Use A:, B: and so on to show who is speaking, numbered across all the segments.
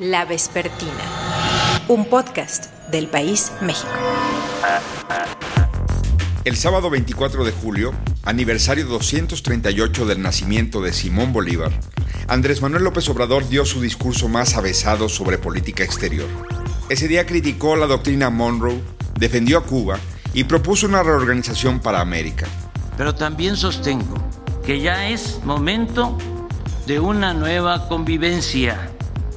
A: La Vespertina, un podcast del País México.
B: El sábado 24 de julio, aniversario 238 del nacimiento de Simón Bolívar, Andrés Manuel López Obrador dio su discurso más avesado sobre política exterior. Ese día criticó la doctrina Monroe, defendió a Cuba y propuso una reorganización para América.
C: Pero también sostengo que ya es momento de una nueva convivencia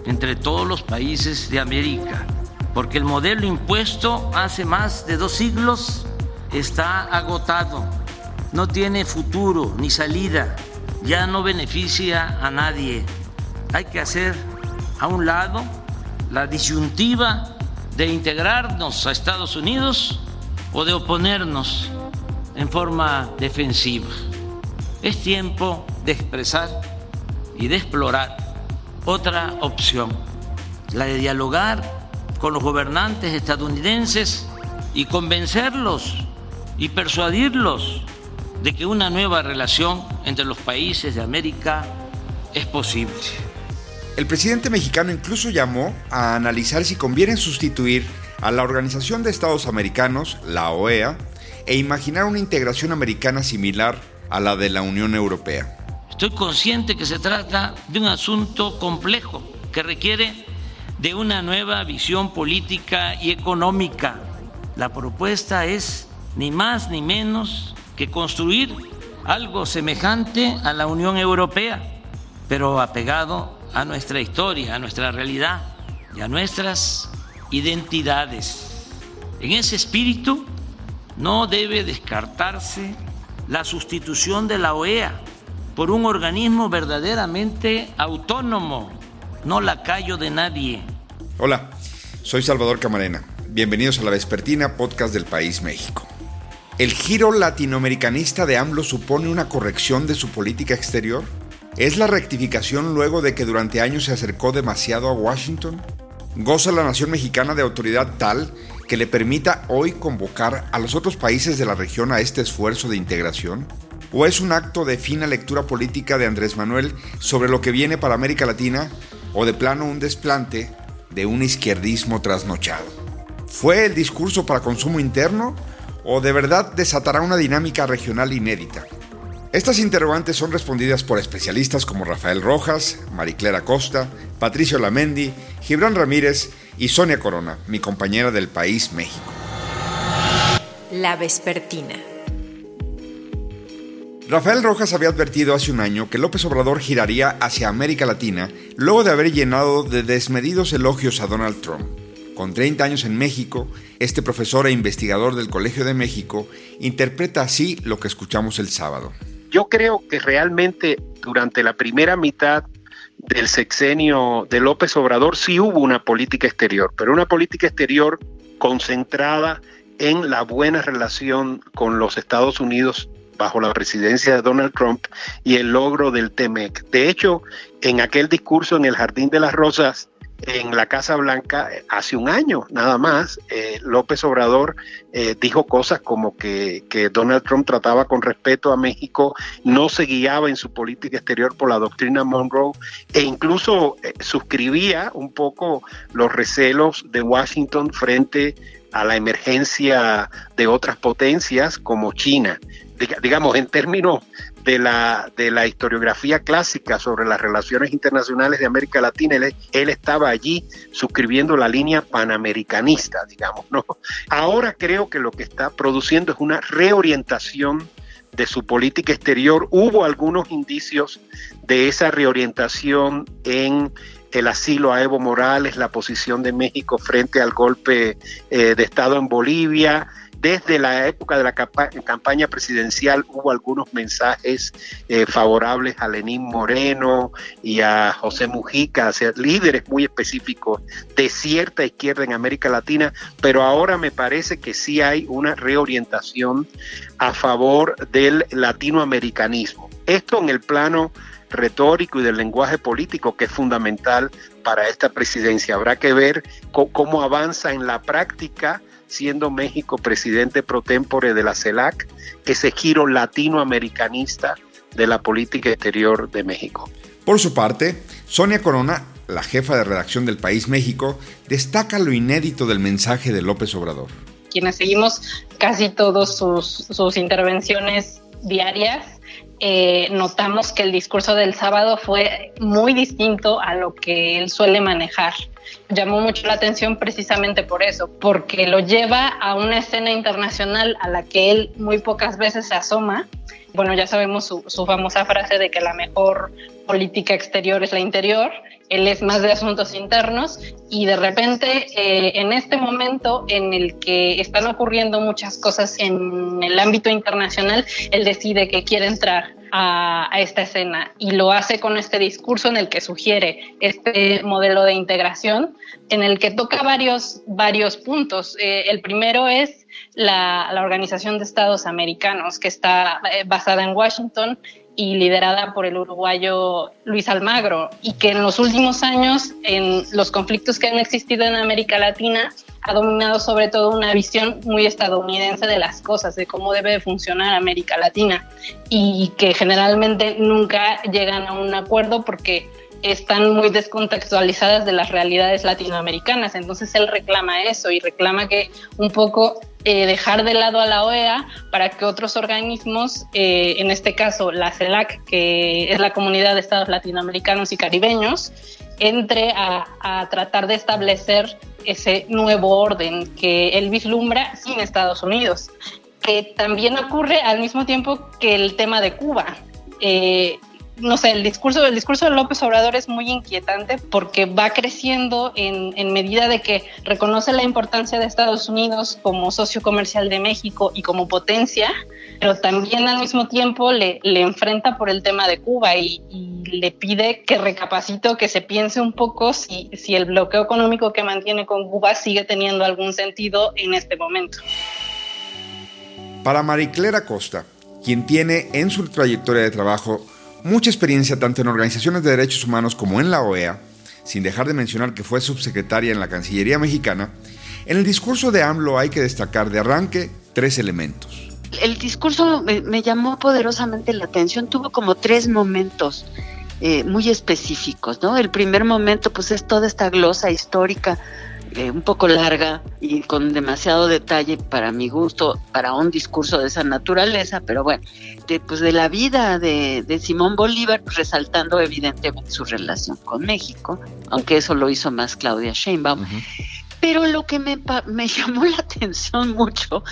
C: entre todos los países de América, porque el modelo impuesto hace más de dos siglos está agotado, no tiene futuro ni salida, ya no beneficia a nadie. Hay que hacer a un lado la disyuntiva de integrarnos a Estados Unidos o de oponernos en forma defensiva. Es tiempo de expresar y de explorar otra opción, la de dialogar con los gobernantes estadounidenses y convencerlos y persuadirlos de que una nueva relación entre los países de América es posible.
B: El presidente mexicano incluso llamó a analizar si conviene sustituir a la Organización de Estados Americanos, la OEA, e imaginar una integración americana similar a la de la Unión Europea.
C: Estoy consciente que se trata de un asunto complejo que requiere de una nueva visión política y económica. La propuesta es ni más ni menos que construir algo semejante a la Unión Europea, pero apegado a nuestra historia, a nuestra realidad y a nuestras identidades. En ese espíritu no debe descartarse la sustitución de la OEA por un organismo verdaderamente autónomo, no lacayo de nadie.
B: Hola, soy Salvador Camarena. Bienvenidos a la Vespertina, podcast del País México. ¿El giro latinoamericanista de AMLO supone una corrección de su política exterior? ¿Es la rectificación luego de que durante años se acercó demasiado a Washington? ¿Goza la nación mexicana de autoridad tal que le permita hoy convocar a los otros países de la región a este esfuerzo de integración? ¿O es un acto de fina lectura política de Andrés Manuel sobre lo que viene para América Latina? ¿O de plano un desplante de un izquierdismo trasnochado? ¿Fue el discurso para consumo interno o de verdad desatará una dinámica regional inédita? Estas interrogantes son respondidas por especialistas como Rafael Rojas, Mariclera Costa, Patricio Lamendi, Gibran Ramírez y Sonia Corona, mi compañera del país México.
A: La Vespertina.
B: Rafael Rojas había advertido hace un año que López Obrador giraría hacia América Latina luego de haber llenado de desmedidos elogios a Donald Trump. Con 30 años en México, este profesor e investigador del Colegio de México interpreta así lo que escuchamos el sábado.
D: Yo creo que realmente durante la primera mitad del sexenio de López Obrador sí hubo una política exterior, pero una política exterior concentrada en la buena relación con los Estados Unidos bajo la presidencia de Donald Trump y el logro del TEMEC. De hecho, en aquel discurso en el Jardín de las Rosas, en la Casa Blanca hace un año nada más, eh, López Obrador eh, dijo cosas como que, Donald Trump trataba con respeto a México, no se guiaba en su política exterior por la doctrina Monroe e incluso eh, suscribía un poco los recelos de Washington frente a la emergencia de otras potencias como China. Digamos, en términos de la, de la historiografía clásica sobre las relaciones internacionales de América Latina, él, estaba allí suscribiendo la línea panamericanista, digamos, ¿no? Ahora creo que lo que está produciendo es una reorientación de su política exterior. Hubo algunos indicios de esa reorientación en el asilo a Evo Morales, la posición de México frente al golpe eh, de Estado en Bolivia, desde la época de la campaña presidencial hubo algunos mensajes eh, favorables a Lenín Moreno y a José Mujica, líderes muy específicos de cierta izquierda en América Latina, pero ahora me parece que sí hay una reorientación a favor del latinoamericanismo. Esto en el plano retórico y del lenguaje político que es fundamental para esta presidencia. Habrá que ver cómo avanza en la práctica siendo México presidente pro tempore de la CELAC, ese giro latinoamericanista de la política exterior de México.
B: Por su parte, Sonia Corona la jefa de redacción del País México, destaca lo inédito del mensaje de López Obrador.
E: Quienes seguimos casi todas sus, sus intervenciones diarias, eh, notamos que el discurso del sábado fue muy distinto a lo que él suele manejar. Llamó mucho la atención precisamente por eso, porque lo lleva a una escena internacional a la que él muy pocas veces se asoma. Bueno, ya sabemos su, su famosa frase de que la mejor política exterior es la interior, él es más de asuntos internos y de repente eh, en este momento en el que están ocurriendo muchas cosas en el ámbito internacional, él decide que quiere entrar a, esta escena y lo hace con este discurso en el que sugiere este modelo de integración, en el que toca varios, varios puntos. Eh, el primero es la, Organización de Estados Americanos, que está eh, basada en Washington y liderada por el uruguayo Luis Almagro, y que en los últimos años, en los conflictos que han existido en América Latina, ha dominado sobre todo una visión muy estadounidense de las cosas, de cómo debe funcionar América Latina, y que generalmente nunca llegan a un acuerdo porque están muy descontextualizadas de las realidades latinoamericanas. Entonces él reclama eso y reclama que un poco eh, dejar de lado a la OEA para que otros organismos, eh, en este caso la CELAC, que es la Comunidad de Estados Latinoamericanos y Caribeños, entre a, tratar de establecer ese nuevo orden que él vislumbra sin Estados Unidos, que también ocurre al mismo tiempo que el tema de Cuba. Eh, no sé, el discurso, el discurso de López Obrador es muy inquietante porque va creciendo en, en, medida de que reconoce la importancia de Estados Unidos como socio comercial de México y como potencia, pero también al mismo tiempo le, le enfrenta por el tema de Cuba y, le pide que recapacite que se piense un poco si, si el bloqueo económico que mantiene con Cuba sigue teniendo algún sentido en este momento.
B: Para Mariclera Costa, quien tiene en su trayectoria de trabajo mucha experiencia tanto en organizaciones de derechos humanos como en la OEA, sin dejar de mencionar que fue subsecretaria en la Cancillería mexicana, en el discurso de AMLO hay que destacar de arranque tres elementos.
F: El discurso me, llamó poderosamente la atención, tuvo como tres momentos eh, muy específicos, ¿no? El primer momento pues es toda esta glosa histórica eh, un poco larga y con demasiado detalle para mi gusto, para un discurso de esa naturaleza, pero bueno, de, pues de la vida de, de Simón Bolívar, pues resaltando evidentemente su relación con México, aunque eso lo hizo más Claudia Sheinbaum. Uh -huh. Pero lo que me, me llamó la atención mucho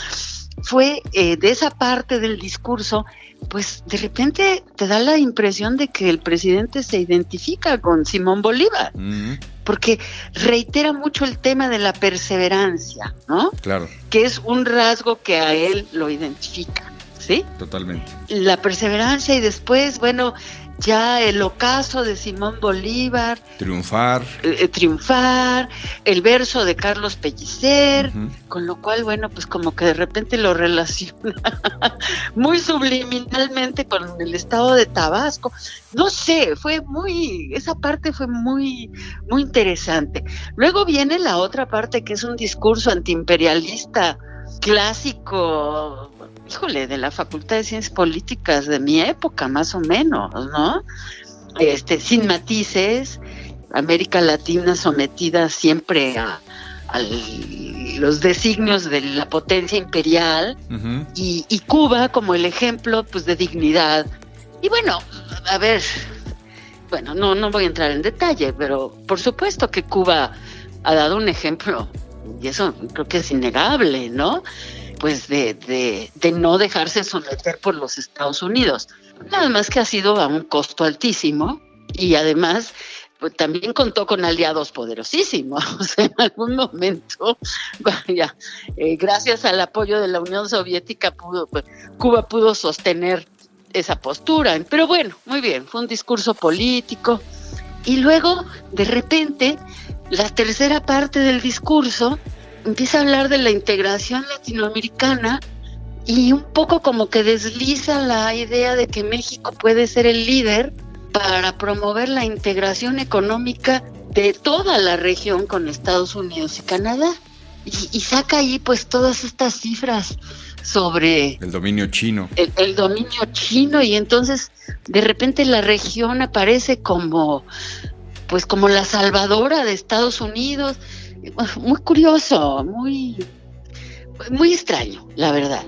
F: fue eh, de esa parte del discurso, pues de repente te da la impresión de que el presidente se identifica con Simón Bolívar. Uh -huh porque reitera mucho el tema de la perseverancia, ¿no?
B: Claro.
F: Que es un rasgo que a él lo identifica, ¿sí?
B: Totalmente.
F: La perseverancia y después, bueno, ya el ocaso de Simón Bolívar.
B: Triunfar.
F: Eh, triunfar, el verso de Carlos Pellicer, uh -huh. con lo cual, bueno, pues como que de repente lo relaciona muy subliminalmente con el estado de Tabasco. No sé, fue muy, esa parte fue muy, muy interesante. Luego viene la otra parte que es un discurso antiimperialista clásico, híjole, de la Facultad de Ciencias Políticas de mi época, más o menos, ¿no? Este, sin matices, América Latina sometida siempre a, a los designios de la potencia imperial uh -huh. y, y, Cuba como el ejemplo pues de dignidad. Y bueno, a ver, bueno, no, no voy a entrar en detalle, pero por supuesto que Cuba ha dado un ejemplo, y eso creo que es innegable, ¿no? Pues de, de, de, no dejarse someter por los Estados Unidos. Nada más que ha sido a un costo altísimo y además pues, también contó con aliados poderosísimos. En algún momento, vaya, eh, gracias al apoyo de la Unión Soviética, pudo, pues, Cuba pudo sostener esa postura. Pero bueno, muy bien, fue un discurso político. Y luego, de repente, la tercera parte del discurso empieza a hablar de la integración latinoamericana y un poco como que desliza la idea de que México puede ser el líder para promover la integración económica de toda la región con Estados Unidos y Canadá. Y, y saca ahí pues todas estas cifras sobre
B: el dominio chino.
F: El, el, dominio chino y entonces de repente la región aparece como pues como la salvadora de Estados Unidos. Muy curioso, muy, muy extraño, la verdad.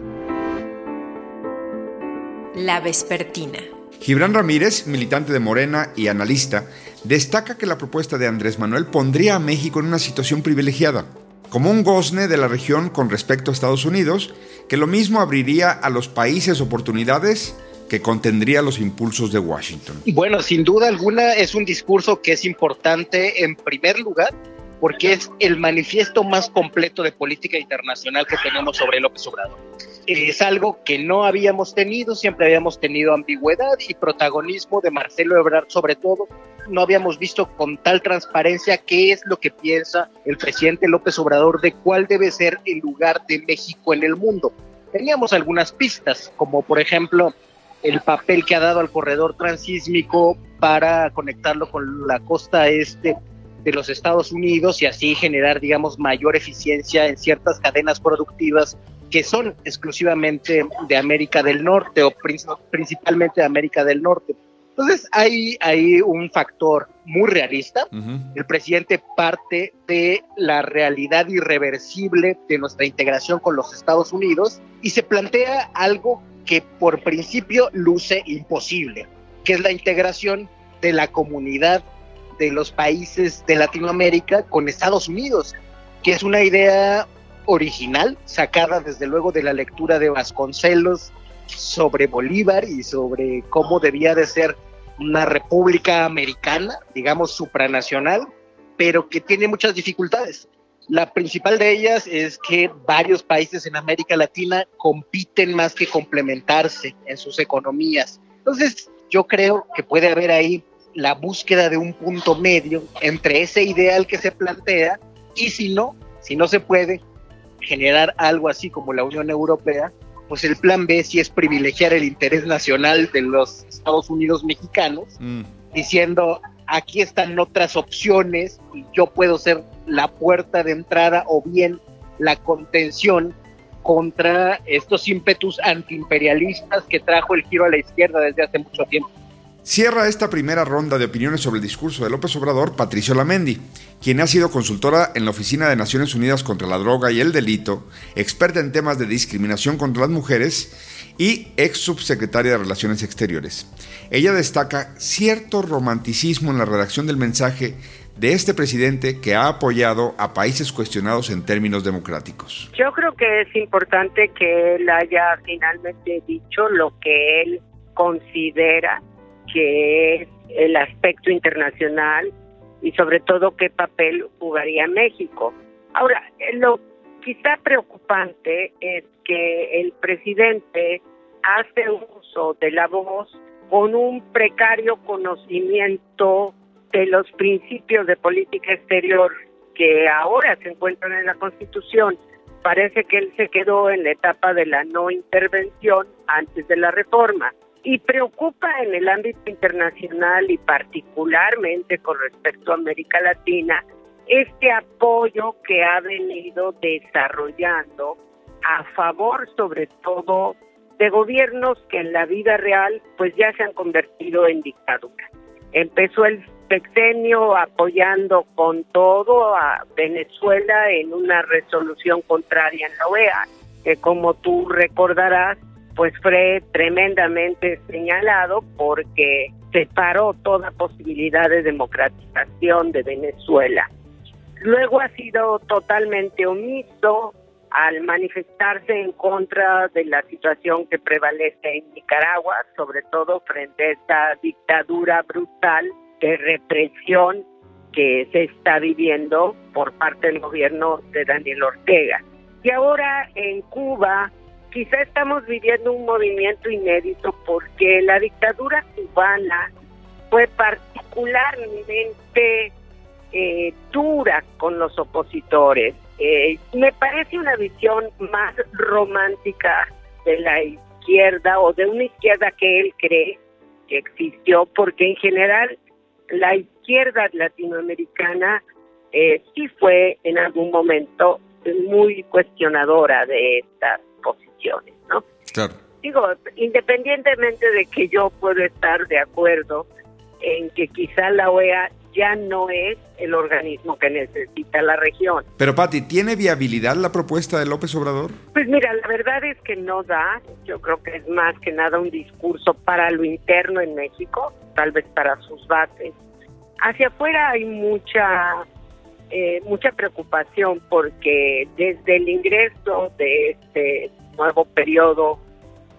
A: La Vespertina.
B: Gibran Ramírez, militante de Morena y analista, destaca que la propuesta de Andrés Manuel pondría a México en una situación privilegiada, como un gozne de la región con respecto a Estados Unidos, que lo mismo abriría a los países oportunidades que contendría los impulsos de Washington.
G: Bueno, sin duda alguna es un discurso que es importante en primer lugar porque es el manifiesto más completo de política internacional que tenemos sobre López Obrador. Es algo que no habíamos tenido, siempre habíamos tenido ambigüedad y protagonismo de Marcelo Ebrard sobre todo. No habíamos visto con tal transparencia qué es lo que piensa el presidente López Obrador de cuál debe ser el lugar de México en el mundo. Teníamos algunas pistas, como por ejemplo el papel que ha dado al corredor transísmico para conectarlo con la costa este de los Estados Unidos y así generar, digamos, mayor eficiencia en ciertas cadenas productivas que son exclusivamente de América del Norte o principalmente de América del Norte. Entonces hay, hay un factor muy realista. El presidente parte de la realidad irreversible de nuestra integración con los Estados Unidos y se plantea algo que por principio luce imposible, que es la integración de la comunidad de los países de Latinoamérica con Estados Unidos, que es una idea original, sacada desde luego de la lectura de Vasconcelos sobre Bolívar y sobre cómo debía de ser una república americana, digamos supranacional, pero que tiene muchas dificultades. La principal de ellas es que varios países en América Latina compiten más que complementarse en sus economías. Entonces, yo creo que puede haber ahí la búsqueda de un punto medio entre ese ideal que se plantea y si no, si no se puede generar algo así como la Unión Europea, pues el plan B sí es privilegiar el interés nacional de los Estados Unidos mexicanos, mm. diciendo aquí están otras opciones y yo puedo ser la puerta de entrada o bien la contención contra estos ímpetus antiimperialistas que trajo el giro a la izquierda desde hace mucho tiempo.
B: Cierra esta primera ronda de opiniones sobre el discurso de López Obrador Patricio Lamendi, quien ha sido consultora en la Oficina de Naciones Unidas contra la Droga y el Delito, experta en temas de discriminación contra las mujeres y ex subsecretaria de Relaciones Exteriores. Ella destaca cierto romanticismo en la redacción del mensaje de este presidente que ha apoyado a países cuestionados en términos democráticos.
H: Yo creo que es importante que él haya finalmente dicho lo que él considera que es el aspecto internacional y sobre todo qué papel jugaría México. Ahora, lo quizá preocupante es que el presidente hace uso de la voz con un precario conocimiento de los principios de política exterior que ahora se encuentran en la Constitución. Parece que él se quedó en la etapa de la no intervención antes de la reforma y preocupa en el ámbito internacional y particularmente con respecto a América Latina este apoyo que ha venido desarrollando a favor sobre todo de gobiernos que en la vida real pues ya se han convertido en dictadura. Empezó el sexenio apoyando con todo a Venezuela en una resolución contraria en la OEA, que como tú recordarás pues fue tremendamente señalado porque separó toda posibilidad de democratización de Venezuela. Luego ha sido totalmente omiso al manifestarse en contra de la situación que prevalece en Nicaragua, sobre todo frente a esta dictadura brutal de represión que se está viviendo por parte del gobierno de Daniel Ortega. Y ahora en Cuba quizá estamos viviendo un movimiento inédito porque la dictadura cubana fue particularmente eh, dura con los opositores. Eh, me parece una visión más romántica de la izquierda o de una izquierda que él cree que existió, porque en general la izquierda latinoamericana eh, sí fue en algún momento muy cuestionadora de estas ¿no?
B: Claro.
H: Digo, independientemente de que yo puedo estar de acuerdo en que quizá la OEA ya no es el organismo que necesita la región.
B: Pero Patti, ¿tiene viabilidad la propuesta de López Obrador?
H: Pues mira, la verdad es que no da. Yo creo que es más que nada un discurso para lo interno en México, tal vez para sus bases. Hacia afuera hay mucha eh, mucha preocupación porque desde el ingreso de este nuevo periodo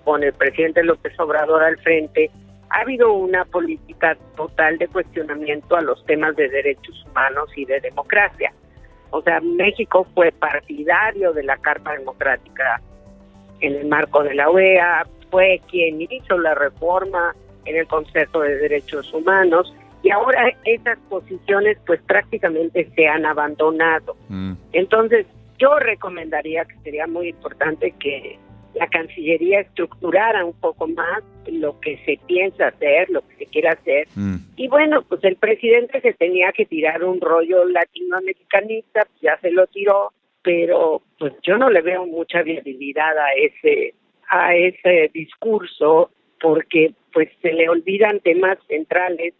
H: con el presidente López Obrador al frente, ha habido una política total de cuestionamiento a los temas de derechos humanos y de democracia. O sea, México fue partidario de la Carta Democrática en el marco de la OEA, fue quien hizo la reforma en el Consejo de Derechos Humanos y ahora esas posiciones pues prácticamente se han abandonado. Mm. Entonces, yo recomendaría que sería muy importante que la Cancillería estructurara un poco más lo que se piensa hacer, lo que se quiere hacer. Mm. Y bueno, pues el presidente se tenía que tirar un rollo latinoamericanista, pues ya se lo tiró, pero pues yo no le veo mucha viabilidad a ese a ese discurso porque pues se le olvidan temas centrales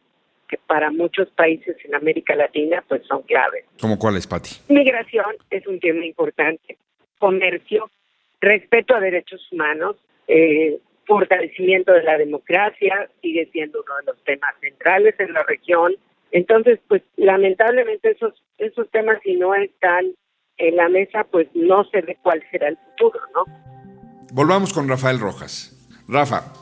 H: que para muchos países en América Latina pues son claves.
B: ¿Como cuáles, Pati?
H: Migración es un tema importante, comercio respeto a derechos humanos, eh, fortalecimiento de la democracia sigue siendo uno de los temas centrales en la región. Entonces, pues lamentablemente esos esos temas si no están en la mesa, pues no se ve cuál será el futuro, ¿no?
B: Volvamos con Rafael Rojas. Rafa,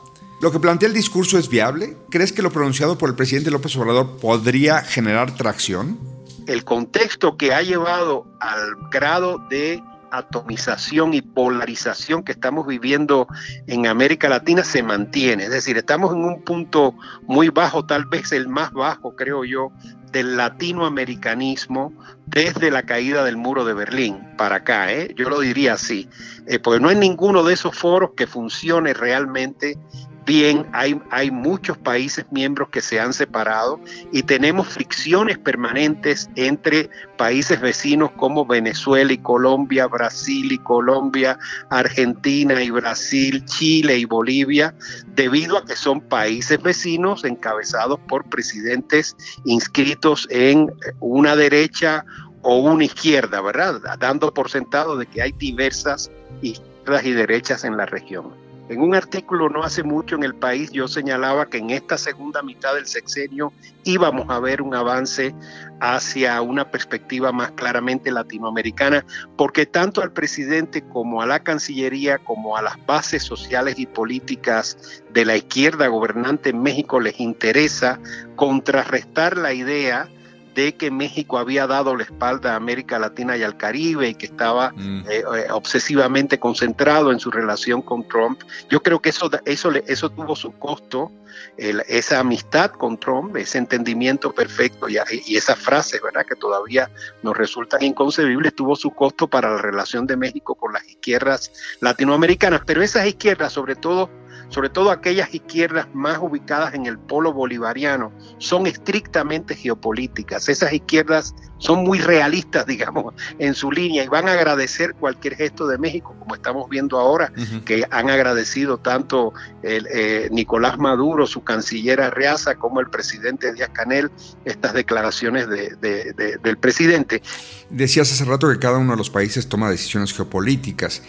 B: ¿lo que plantea el discurso es viable? ¿Crees que lo pronunciado por el presidente López Obrador podría generar tracción?
D: El contexto que ha llevado al grado de atomización y polarización que estamos viviendo en América Latina se mantiene. Es decir, estamos en un punto muy bajo, tal vez el más bajo, creo yo, del latinoamericanismo desde la caída del muro de Berlín para acá, ¿eh? yo lo diría así, eh, porque no hay ninguno de esos foros que funcione realmente bien, hay, muchos países miembros que se han separado y tenemos fricciones permanentes entre países vecinos como Venezuela y Colombia, Brasil y Colombia, Argentina y Brasil, Chile y Bolivia, debido a que son países vecinos encabezados por presidentes inscritos en una derecha o una izquierda, ¿verdad? Dando por sentado de que hay diversas izquierdas y derechas en la región. En un artículo no hace mucho en el país yo señalaba que en esta segunda mitad del sexenio íbamos a ver un avance hacia una perspectiva más claramente latinoamericana, porque tanto al presidente como a la Cancillería, como a las bases sociales y políticas de la izquierda gobernante en México les interesa contrarrestar la idea de que México había dado la espalda a América Latina y al Caribe y que estaba mm. eh, eh, obsesivamente concentrado en su relación con Trump. Yo creo que eso, eso, eso tuvo su costo, esa amistad con Trump, ese entendimiento perfecto y, y esas frases, ¿verdad?, que todavía nos resultan inconcebibles, tuvo su costo para la relación de México con las izquierdas latinoamericanas. Pero esas izquierdas, sobre todo sobre todo aquellas izquierdas más ubicadas en el polo bolivariano, son estrictamente geopolíticas. Esas izquierdas son muy realistas, digamos, en su línea y van a agradecer cualquier gesto de México, como estamos viendo ahora, que han agradecido tanto el, eh, Nicolás Maduro, su canciller Arreaza, como el presidente Díaz Canel, estas declaraciones del presidente.
B: Decías hace rato que cada uno de los países toma decisiones geopolíticas.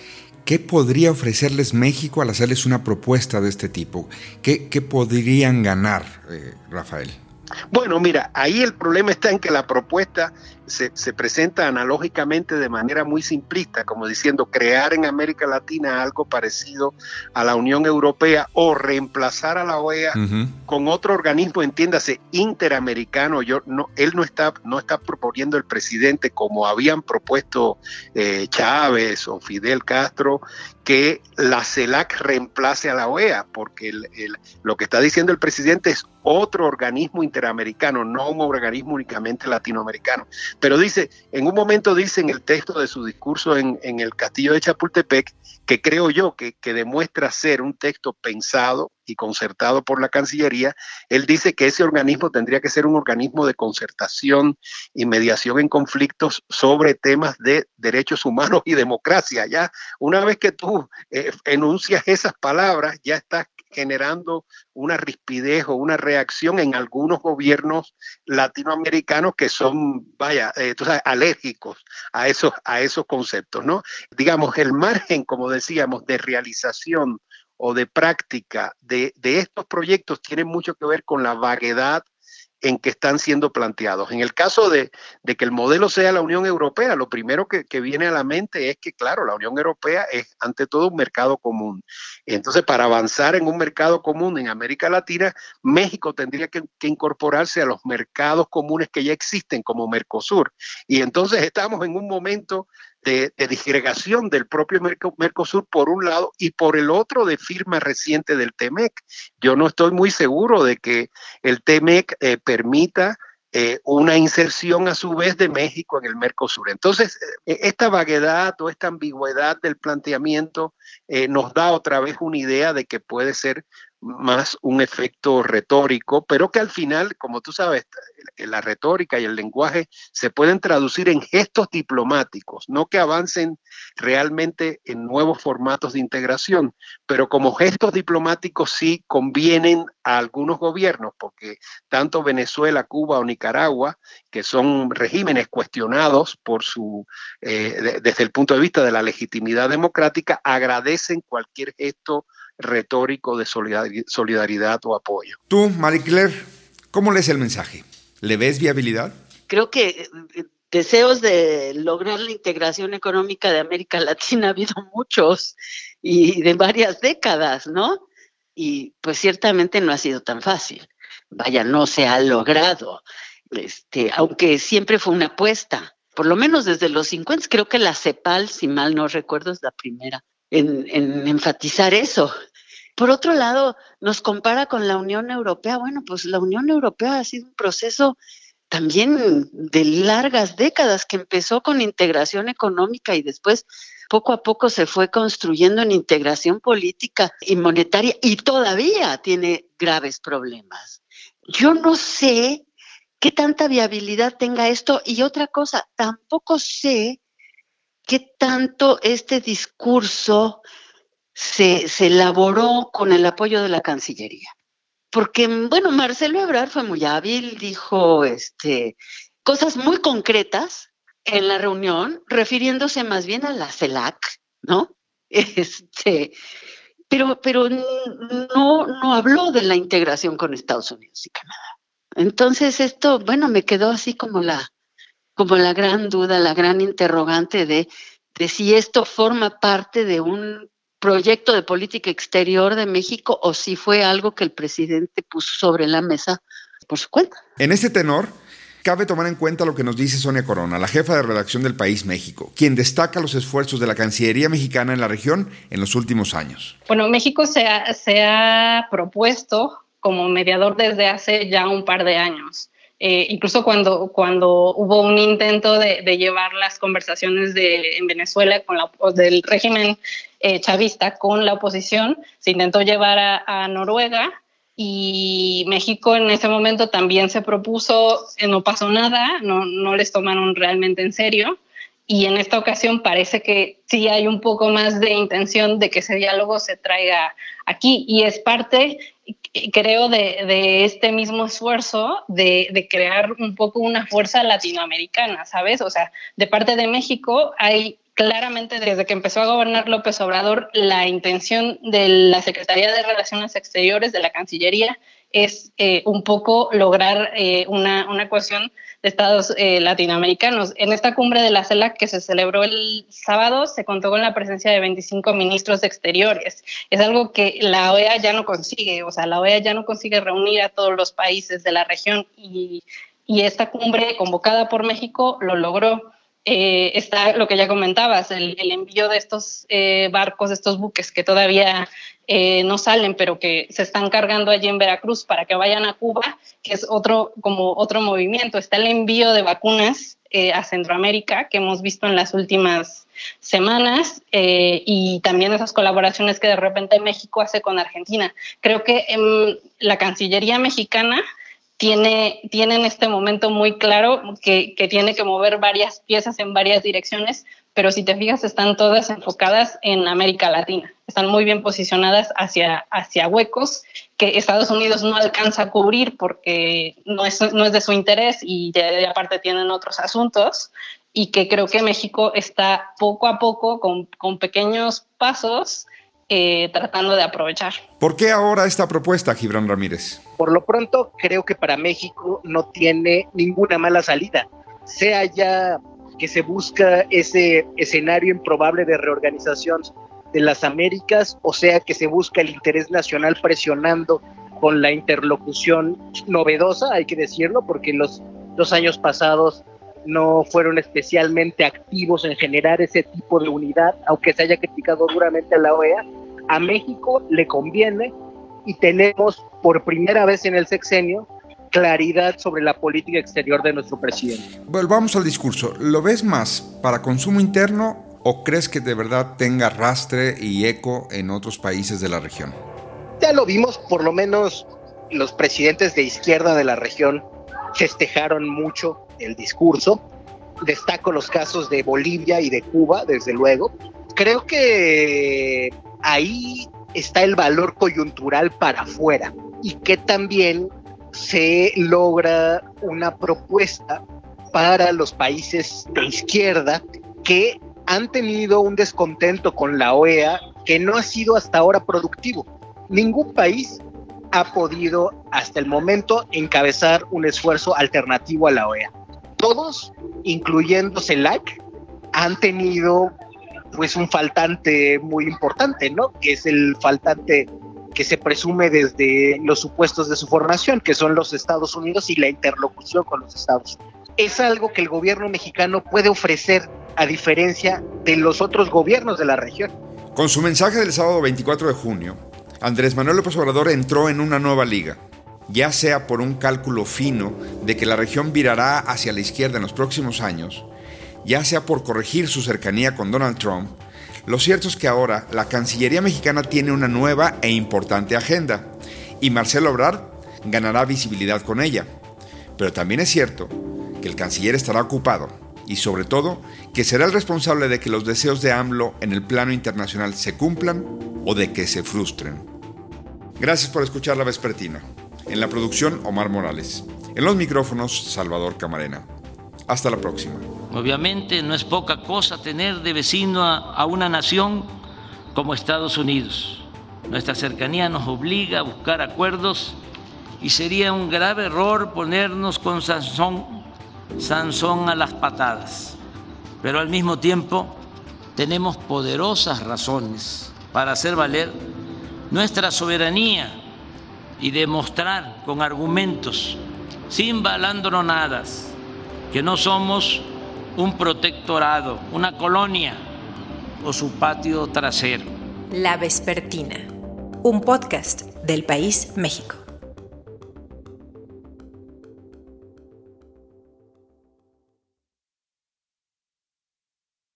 B: ¿Qué podría ofrecerles México al hacerles una propuesta de este tipo? ¿Qué, qué podrían ganar, eh, Rafael?
D: Bueno, mira, ahí el problema está en que la propuesta se, se, presenta analógicamente de manera muy simplista, como diciendo crear en América Latina algo parecido a la Unión Europea o reemplazar a la OEA con otro organismo, entiéndase, interamericano. Yo, no, él no está, no está proponiendo el presidente como habían propuesto eh, Chávez o Fidel Castro, que la CELAC reemplace a la OEA, porque lo que está diciendo el presidente es otro organismo interamericano, no un organismo únicamente latinoamericano. Pero dice, en un momento dice en el texto de su discurso en, el castillo de Chapultepec, que creo yo que, que, demuestra ser un texto pensado y concertado por la Cancillería, él dice que ese organismo tendría que ser un organismo de concertación y mediación en conflictos sobre temas de derechos humanos y democracia. Ya una vez que tú eh, enuncias esas palabras, ya estás generando una rispidez o una reacción en algunos gobiernos latinoamericanos que son, vaya, eh, alérgicos a esos, a esos conceptos, ¿no? Digamos, el margen, como decíamos, de realización o de práctica de, de estos proyectos tiene mucho que ver con la vaguedad en que están siendo planteados. En el caso de, que el modelo sea la Unión Europea, lo primero que, viene a la mente es que, claro, la Unión Europea es ante todo un mercado común. Entonces, para avanzar en un mercado común en América Latina, México tendría que, incorporarse a los mercados comunes que ya existen como Mercosur. Y entonces estamos en un momento de, disgregación del propio Mercosur por un lado y por el otro de firma reciente del TEMEC. Yo no estoy muy seguro de que el TEMEC eh, permita eh, una inserción a su vez de México en el Mercosur. Entonces, eh, esta vaguedad o esta ambigüedad del planteamiento nos da otra vez una idea de que puede ser más un efecto retórico, pero que al final, como tú sabes, la retórica y el lenguaje se pueden traducir en gestos diplomáticos, no que avancen realmente en nuevos formatos de integración, pero como gestos diplomáticos sí convienen a algunos gobiernos, porque tanto Venezuela, Cuba o Nicaragua, que son regímenes cuestionados por su, eh, desde el punto de vista de la legitimidad democrática, agradecen cualquier gesto retórico de solidaridad o apoyo.
B: Tú, Marie Claire, ¿cómo lees el mensaje? ¿Le ves viabilidad?
F: Creo que eh, deseos de lograr la integración económica de América Latina ha habido muchos y de varias décadas, ¿no? Y pues ciertamente no ha sido tan fácil. Vaya, no se ha logrado, este, aunque siempre fue una apuesta. Por lo menos desde los 50, creo que la CEPAL, si mal no recuerdo, es la primera en, enfatizar eso. Por otro lado, nos compara con la Unión Europea. Bueno, pues la Unión Europea ha sido un proceso también de largas décadas que empezó con integración económica y después poco a poco se fue construyendo en integración política y monetaria y todavía tiene graves problemas. Yo no sé qué tanta viabilidad tenga esto y otra cosa, tampoco sé qué tanto este discurso se, elaboró con el apoyo de la Cancillería. Porque, bueno, Marcelo Ebrard fue muy hábil, dijo este, cosas muy concretas en la reunión, refiriéndose más bien a la CELAC, ¿no? Este, pero, pero no, no habló de la integración con Estados Unidos y Canadá. Entonces esto, bueno, me quedó así como la, como la gran duda, la gran interrogante de, de si esto forma parte de un proyecto de política exterior de México o si fue algo que el presidente puso sobre la mesa por su cuenta.
B: En este tenor, cabe tomar en cuenta lo que nos dice Sonia Corona, la jefa de redacción del País México, quien destaca los esfuerzos de la Cancillería mexicana en la región en los últimos años.
E: Bueno, México se ha, se ha propuesto como mediador desde hace ya un par de años. Eh, incluso cuando, cuando hubo un intento de, llevar las conversaciones de, en Venezuela con la, del régimen eh, chavista con la oposición, se intentó llevar a, Noruega y México en ese momento también se propuso, eh, no pasó nada, no, no les tomaron realmente en serio. Y en esta ocasión parece que sí hay un poco más de intención de que ese diálogo se traiga aquí. Y es parte creo, de, este mismo esfuerzo de, crear un poco una fuerza latinoamericana, ¿sabes? O sea, de parte de México hay claramente desde que empezó a gobernar López Obrador la intención de la Secretaría de Relaciones Exteriores, de la Cancillería, es eh, un poco lograr eh, una, una cohesión de estados eh, latinoamericanos. En esta cumbre de la CELAC que se celebró el sábado se contó con la presencia de 25 ministros de exteriores. Es algo que la OEA ya no consigue, o sea, la OEA ya no consigue reunir a todos los países de la región y, y esta cumbre convocada por México lo logró. Eh, está lo que ya comentabas, el, envío de estos eh, barcos, estos buques que todavía eh, no salen, pero que se están cargando allí en Veracruz para que vayan a Cuba, que es otro, como otro movimiento. Está el envío de vacunas a Centroamérica, que hemos visto en las últimas semanas, y también esas colaboraciones que de repente México hace con Argentina. Creo que en la Cancillería mexicana tiene, tiene en este momento muy claro que, que tiene que mover varias piezas en varias direcciones, pero si te fijas están todas enfocadas en América Latina, están muy bien posicionadas hacia, hacia huecos que Estados Unidos no alcanza a cubrir porque no es, no es de su interés y de, aparte tienen otros asuntos y que creo que México está poco a poco con, con pequeños pasos eh, tratando de aprovechar.
B: ¿Por qué ahora esta propuesta, Gibran Ramírez?
G: Por lo pronto, creo que para México no tiene ninguna mala salida. Sea ya que se busca ese escenario improbable de reorganización de las Américas, o sea que se busca el interés nacional presionando con la interlocución novedosa, hay que decirlo, porque los dos años pasados no fueron especialmente activos en generar ese tipo de unidad, aunque se haya criticado duramente a la OEA, a México le conviene y tenemos por primera vez en el sexenio claridad sobre la política exterior de nuestro presidente.
B: Volvamos al discurso. ¿Lo ves más para consumo interno o crees que de verdad tenga rastre y eco en otros países de la región?
G: Ya lo vimos, por lo menos los presidentes de izquierda de la región festejaron mucho el discurso. Destaco los casos de Bolivia y de Cuba, desde luego. Creo que ahí está el valor coyuntural para afuera y que también se logra una propuesta para los países de izquierda que han tenido un descontento con la OEA que no ha sido hasta ahora productivo. Ningún país ha podido hasta el momento encabezar un esfuerzo alternativo a la OEA. Todos, incluyendo CELAC, han tenido pues un faltante muy importante, ¿no? Que es el faltante que se presume desde los supuestos de su formación, que son los Estados Unidos y la interlocución con los Estados Unidos. Es algo que el gobierno mexicano puede ofrecer a diferencia de los otros gobiernos de la región.
B: Con su mensaje del sábado 24 de junio, Andrés Manuel López Obrador entró en una nueva liga, ya sea por un cálculo fino de que la región virará hacia la izquierda en los próximos años, ya sea por corregir su cercanía con Donald Trump, lo cierto es que ahora la Cancillería mexicana tiene una nueva e importante agenda y Marcelo Ebrard ganará visibilidad con ella. Pero también es cierto que el canciller estará ocupado y sobre todo que será el responsable de que los deseos de AMLO en el plano internacional se cumplan o de que se frustren. Gracias por escuchar La Vespertina. En la producción, Omar Morales. En los micrófonos, Salvador Camarena. Hasta la próxima.
C: Obviamente no es poca cosa tener de vecino a, una nación como Estados Unidos. Nuestra cercanía nos obliga a buscar acuerdos y sería un grave error ponernos con Sansón, Sansón a las patadas. Pero al mismo tiempo tenemos poderosas razones para hacer valer nuestra soberanía y demostrar con argumentos, sin balandronadas, que no somos un protectorado, una colonia o su patio trasero.
A: La Vespertina, un podcast del País México.